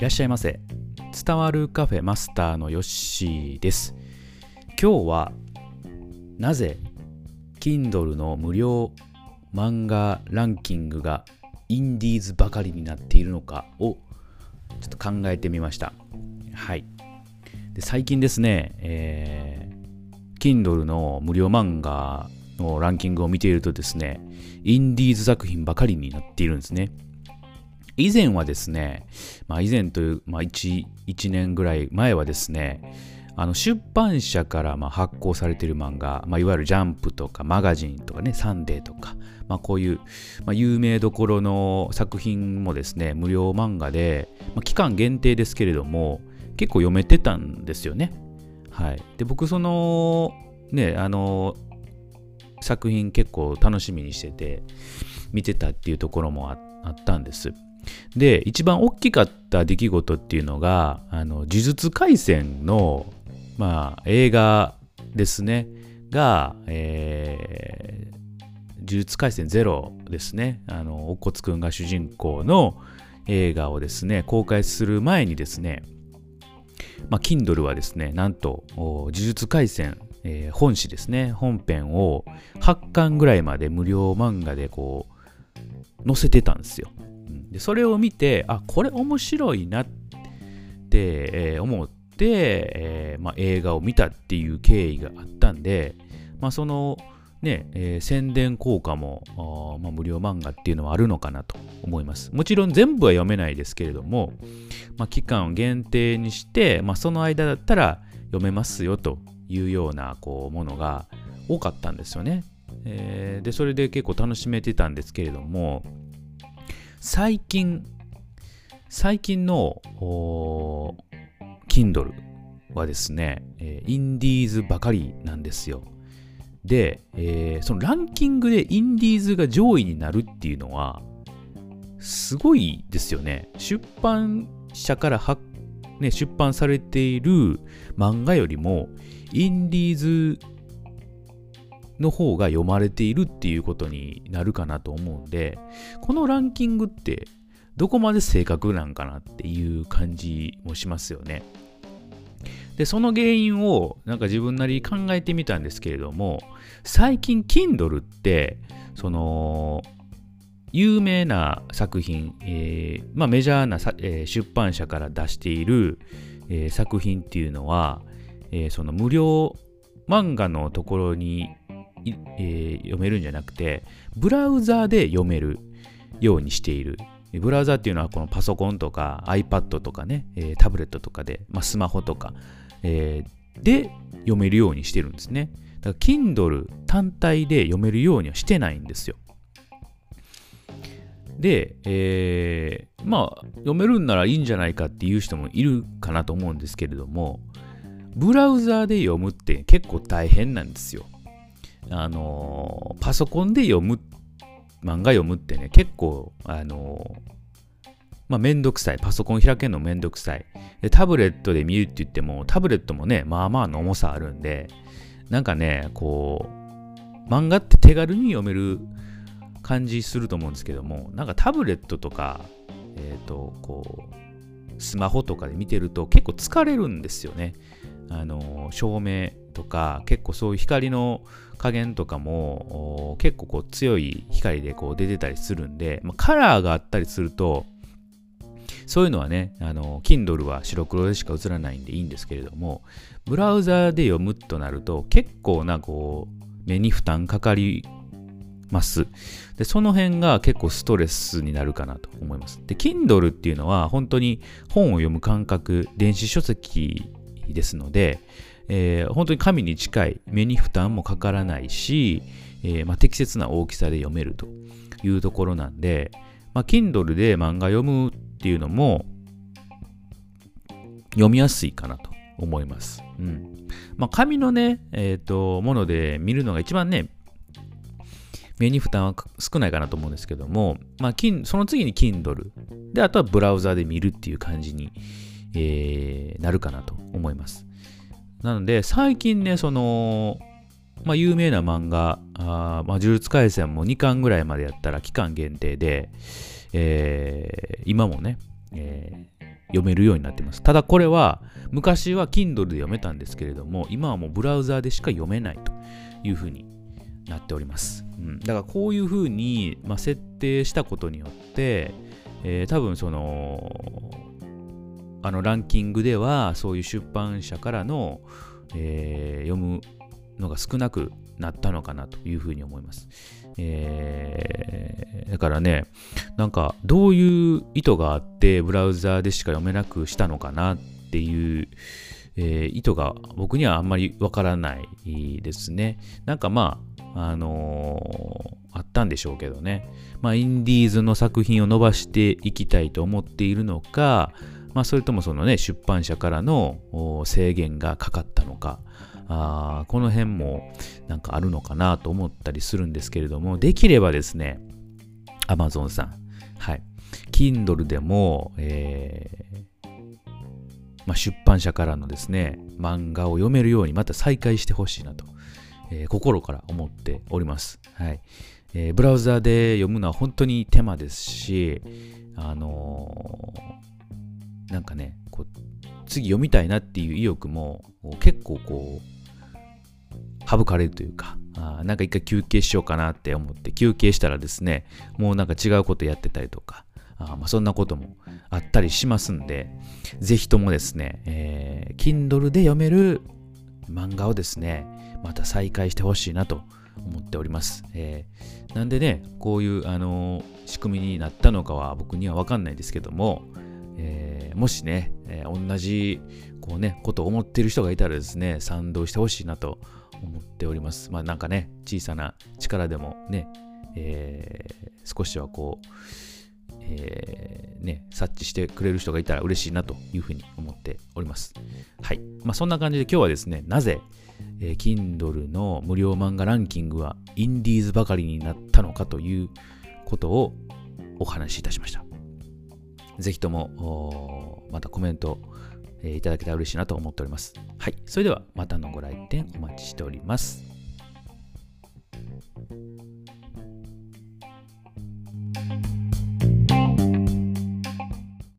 いらっしゃいませ。伝わるカフェマスターのヨッシーです。今日はなぜ Kindle の無料漫画ランキングがインディーズばかりになっているのかをちょっと考えてみました。はい。で最近ですね、えー、Kindle の無料漫画のランキングを見ているとですねインディーズ作品ばかりになっているんですね。以前はですね、まあ、以前という、まあ1、1年ぐらい前はですね、あの出版社からま発行されている漫画、まあ、いわゆるジャンプとかマガジンとかね、サンデーとか、まあ、こういう、ま有名どころの作品もですね、無料漫画で、ま期間限定ですけれども、結構読めてたんですよね。はい。で、僕、その、ね、あの、作品結構楽しみにしてて、見てたっていうところもあったんです。で、一番大きかった出来事っていうのが、あの、呪術廻戦の、まあ、映画ですね、が、えー、呪術廻戦ゼロですね、あの、おっこつくんが主人公の映画をですね、公開する前にですね、まあ、Kindle はですね、なんと、呪術廻戦、えー、本誌ですね、本編を8巻ぐらいまで無料漫画でこう、載せてたんですよ。でそれを見てあこれ面白いなって、えー、思って、えーまあ、映画を見たっていう経緯があったんで、まあ、そのね、えー、宣伝効果も、まあ、無料漫画っていうのはあるのかなと思います。もちろん全部は読めないですけれども、まあ、期間を限定にして、まあ、その間だったら読めますよというようなこうものが多かったんですよね。えー、で、それで結構楽しめてたんですけれども、最近、最近の Kindle はですね、インディーズばかりなんですよ。で、えー、そのランキングでインディーズが上位になるっていうのは、すごいですよね。出版社からは、ね、出版されている漫画よりも、インディーズの方が読まれているっていうことになるかなと思うんで、このランキングってどこまで正確なんかなっていう感じもしますよね。で、その原因をなんか自分なり考えてみたんですけれども、最近 Kindle って、その、有名な作品、えー、まあ、メジャーな、えー、出版社から出している、えー、作品っていうのは、えその無料漫画のところにえー、読めるんじゃなくて、ブラウザーで読めるようにしている。ブラウザーっていうのはこのパソコンとか iPad とかね、えー、タブレットとかで、まあ、スマホとか、えー、で読めるようにしてるんですね。だから Kindle 単体で読めるようにはしてないんですよ。で、えー、まあ読めるんならいいんじゃないかっていう人もいるかなと思うんですけれども、ブラウザーで読むって結構大変なんですよ。あのパソコンで読む、漫画読むってね、結構、あのまあ、めんどくさい。パソコン開けるのめんどくさい。で、タブレットで見るって言っても、タブレットもね、まあまあの重さあるんで、なんかね、こう、漫画って手軽に読める感じすると思うんですけども、なんかタブレットとか、えっ、ー、と、こう、スマホとかで見てると結構疲れるんですよね。あの、照明とか、結構そういう光の加減とかも結構こう強い光でこう出てたりするんで、まあ、カラーがあったりするとそういうのはね、あの、Kindle は白黒でしか映らないんでいいんですけれども、ブラウザーで読むとなると結構なこう目に負担かかります。で、その辺が結構ストレスになるかなと思います。で、Kindle っていうのは本当に本を読む感覚、電子書籍ですので、えー、本当に紙に近い、目に負担もかからないし、えー、まあ、適切な大きさで読めるというところなんで、まあ、Kindle で漫画読むっていうのも読みやすいかなと思います。うん。まあ、紙のね、えっ、ー、と、もので見るのが一番ね、目に負担は少ないかなと思うんですけども、まあ、その次に Kindle。で、あとはブラウザで見るっていう感じに、えー、なるかなと思います。なので、最近ね、その、まあ、有名な漫画、あまあ、呪術廻戦も2巻ぐらいまでやったら期間限定で、えー、今もね、えー、読めるようになってます。ただこれは昔は Kindle で読めたんですけれども、今はもうブラウザーでしか読めないというふうになっております。うん、だからこういうふうに、まあ、設定したことによって、えー、多分そのあのランキングではそういう出版社からの、えー、読むのが少なくなったのかなというふうに思います。えー、だからね、なんかどういう意図があってブラウザーでしか読めなくしたのかなっていう、えー、意図が僕にはあんまりわからないですね。なんかまあ、あのー、あったんでしょうけどね。まあ、インディーズの作品を伸ばしていきたいと思っているのか、まあ、それともそのね、出版社からの制限がかかったのか、あこの辺もなんかあるのかなと思ったりするんですけれども、できればですね、Amazon さん、はい、Kindle でも、えーまあ、出版社からのですね、漫画を読めるようにまた再開してほしいなと、えー、心から思っております。はいえー、ブラウザで読むのは本当に手間ですし、あのー、なんかね、こう次読みたいなっていう意欲も結構こう省かれるというか、あなんか一回休憩しようかなって思って休憩したらですね、もうなんか違うことやってたりとか、あまあ、そんなこともあったりしますんで、ぜひともですね、えー、Kindle で読める漫画をですね、また再開してほしいなと思っております。えー、なんでね、こういう、あのー、仕組みになったのかは僕にはわかんないですけども、えー、もしね、えー、同じこうね、ことを思っている人がいたらですね、賛同してほしいなと思っております。まあなんかね、小さな力でもね、えー、少しはこう、えー、ね、察知してくれる人がいたら嬉しいなというふうに思っております。はい。まあそんな感じで今日はですね、なぜ、えー、Kindle の無料漫画ランキングはインディーズばかりになったのかということをお話しいたしました。ぜひとも、またコメント、えいただけたら嬉しいなと思っております。はい。それではまたのご来店お待ちしております。